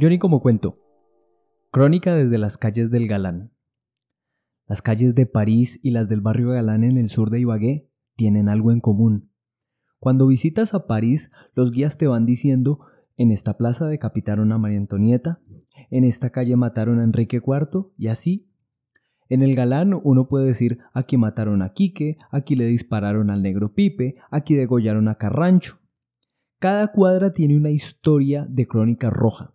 Johnny como cuento. Crónica desde las calles del Galán. Las calles de París y las del barrio Galán en el sur de Ibagué tienen algo en común. Cuando visitas a París, los guías te van diciendo, en esta plaza decapitaron a María Antonieta, en esta calle mataron a Enrique IV y así. En el Galán uno puede decir, aquí mataron a Quique, aquí le dispararon al negro Pipe, aquí degollaron a Carrancho. Cada cuadra tiene una historia de crónica roja.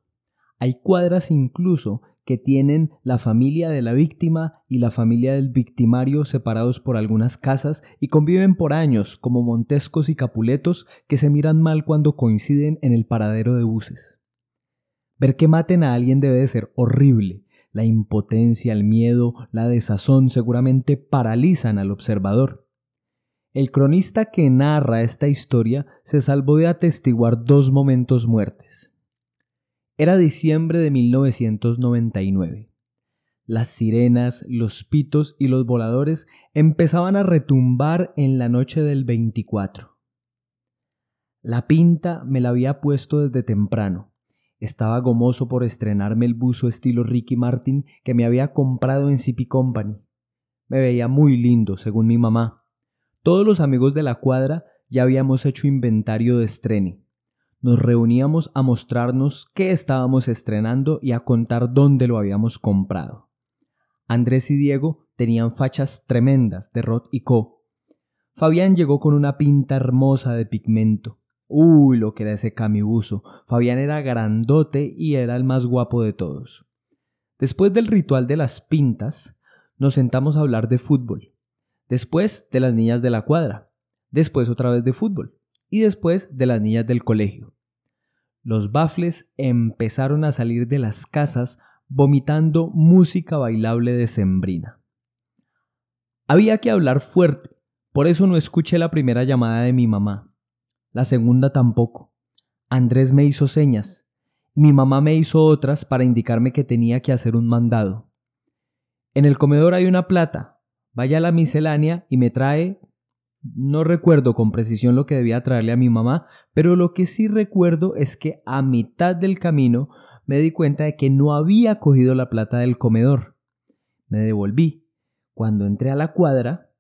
Hay cuadras incluso que tienen la familia de la víctima y la familia del victimario separados por algunas casas y conviven por años como Montescos y Capuletos que se miran mal cuando coinciden en el paradero de buses. Ver que maten a alguien debe de ser horrible. La impotencia, el miedo, la desazón seguramente paralizan al observador. El cronista que narra esta historia se salvó de atestiguar dos momentos muertes. Era diciembre de 1999. Las sirenas, los pitos y los voladores empezaban a retumbar en la noche del 24. La pinta me la había puesto desde temprano. Estaba gomoso por estrenarme el buzo estilo Ricky Martin que me había comprado en CP Company. Me veía muy lindo, según mi mamá. Todos los amigos de la cuadra ya habíamos hecho inventario de estrene nos reuníamos a mostrarnos qué estábamos estrenando y a contar dónde lo habíamos comprado. Andrés y Diego tenían fachas tremendas de Rot y Co. Fabián llegó con una pinta hermosa de pigmento. Uy, lo que era ese camibuso. Fabián era grandote y era el más guapo de todos. Después del ritual de las pintas, nos sentamos a hablar de fútbol. Después de las niñas de la cuadra. Después otra vez de fútbol y después de las niñas del colegio. Los bafles empezaron a salir de las casas vomitando música bailable de sembrina. Había que hablar fuerte, por eso no escuché la primera llamada de mi mamá. La segunda tampoco. Andrés me hizo señas. Mi mamá me hizo otras para indicarme que tenía que hacer un mandado. En el comedor hay una plata. Vaya a la miscelánea y me trae no recuerdo con precisión lo que debía traerle a mi mamá, pero lo que sí recuerdo es que a mitad del camino me di cuenta de que no había cogido la plata del comedor. Me devolví. Cuando entré a la cuadra,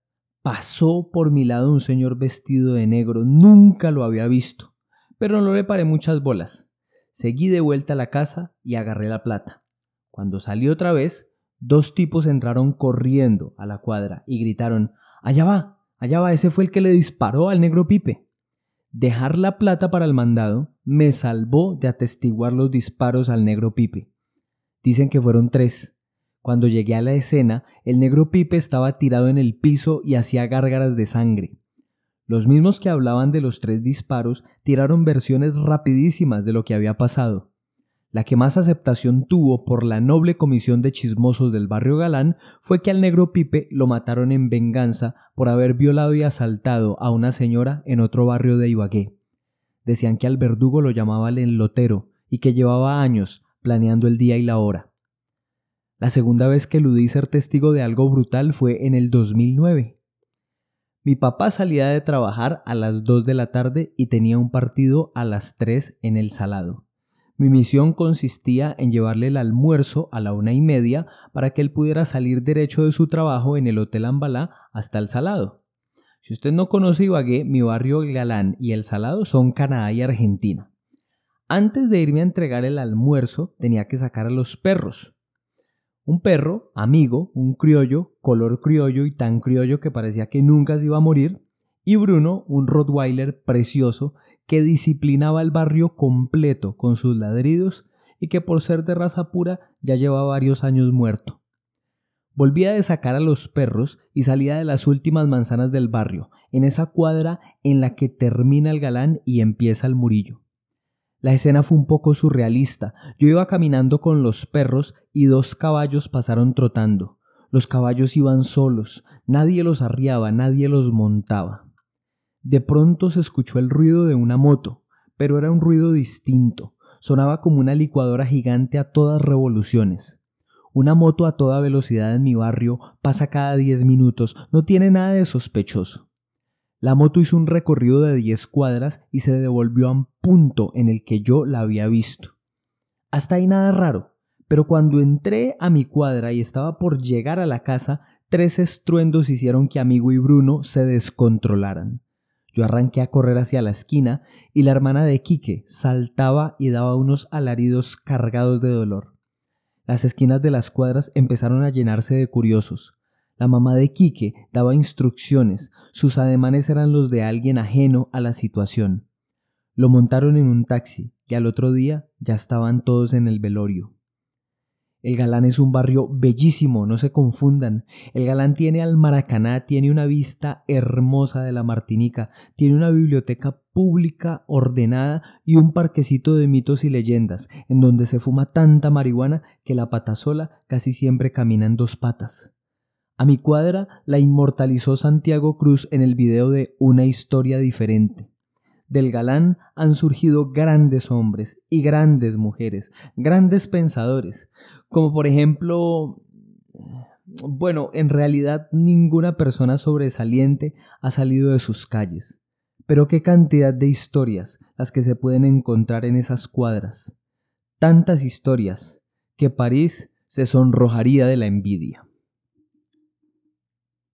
pasó por mi lado un señor vestido de negro. Nunca lo había visto, pero no le paré muchas bolas. Seguí de vuelta a la casa y agarré la plata. Cuando salí otra vez, dos tipos entraron corriendo a la cuadra y gritaron Allá va, Allá va, ese fue el que le disparó al negro Pipe. Dejar la plata para el mandado me salvó de atestiguar los disparos al negro Pipe. Dicen que fueron tres. Cuando llegué a la escena, el negro Pipe estaba tirado en el piso y hacía gárgaras de sangre. Los mismos que hablaban de los tres disparos tiraron versiones rapidísimas de lo que había pasado. La que más aceptación tuvo por la noble comisión de chismosos del barrio Galán fue que al negro Pipe lo mataron en venganza por haber violado y asaltado a una señora en otro barrio de Ibagué. Decían que al verdugo lo llamaba el enlotero y que llevaba años planeando el día y la hora. La segunda vez que eludí ser testigo de algo brutal fue en el 2009. Mi papá salía de trabajar a las 2 de la tarde y tenía un partido a las 3 en el Salado. Mi misión consistía en llevarle el almuerzo a la una y media para que él pudiera salir derecho de su trabajo en el Hotel Ambalá hasta el Salado. Si usted no conoce Ibagué, mi barrio Galán y el Salado son Canadá y Argentina. Antes de irme a entregar el almuerzo, tenía que sacar a los perros. Un perro, amigo, un criollo, color criollo y tan criollo que parecía que nunca se iba a morir, y Bruno, un Rottweiler precioso que disciplinaba el barrio completo con sus ladridos y que por ser de raza pura ya lleva varios años muerto. Volvía de sacar a los perros y salía de las últimas manzanas del barrio, en esa cuadra en la que termina el galán y empieza el murillo. La escena fue un poco surrealista. Yo iba caminando con los perros y dos caballos pasaron trotando. Los caballos iban solos, nadie los arriaba, nadie los montaba. De pronto se escuchó el ruido de una moto, pero era un ruido distinto. Sonaba como una licuadora gigante a todas revoluciones. Una moto a toda velocidad en mi barrio pasa cada diez minutos, no tiene nada de sospechoso. La moto hizo un recorrido de diez cuadras y se devolvió a un punto en el que yo la había visto. Hasta ahí nada raro, pero cuando entré a mi cuadra y estaba por llegar a la casa, tres estruendos hicieron que amigo y Bruno se descontrolaran. Yo arranqué a correr hacia la esquina y la hermana de Quique saltaba y daba unos alaridos cargados de dolor. Las esquinas de las cuadras empezaron a llenarse de curiosos. La mamá de Quique daba instrucciones, sus ademanes eran los de alguien ajeno a la situación. Lo montaron en un taxi y al otro día ya estaban todos en el velorio. El Galán es un barrio bellísimo, no se confundan. El Galán tiene al Maracaná, tiene una vista hermosa de la Martinica, tiene una biblioteca pública ordenada y un parquecito de mitos y leyendas, en donde se fuma tanta marihuana que la pata sola casi siempre camina en dos patas. A mi cuadra la inmortalizó Santiago Cruz en el video de Una historia diferente. Del galán han surgido grandes hombres y grandes mujeres, grandes pensadores, como por ejemplo, bueno, en realidad ninguna persona sobresaliente ha salido de sus calles. Pero qué cantidad de historias las que se pueden encontrar en esas cuadras. Tantas historias que París se sonrojaría de la envidia.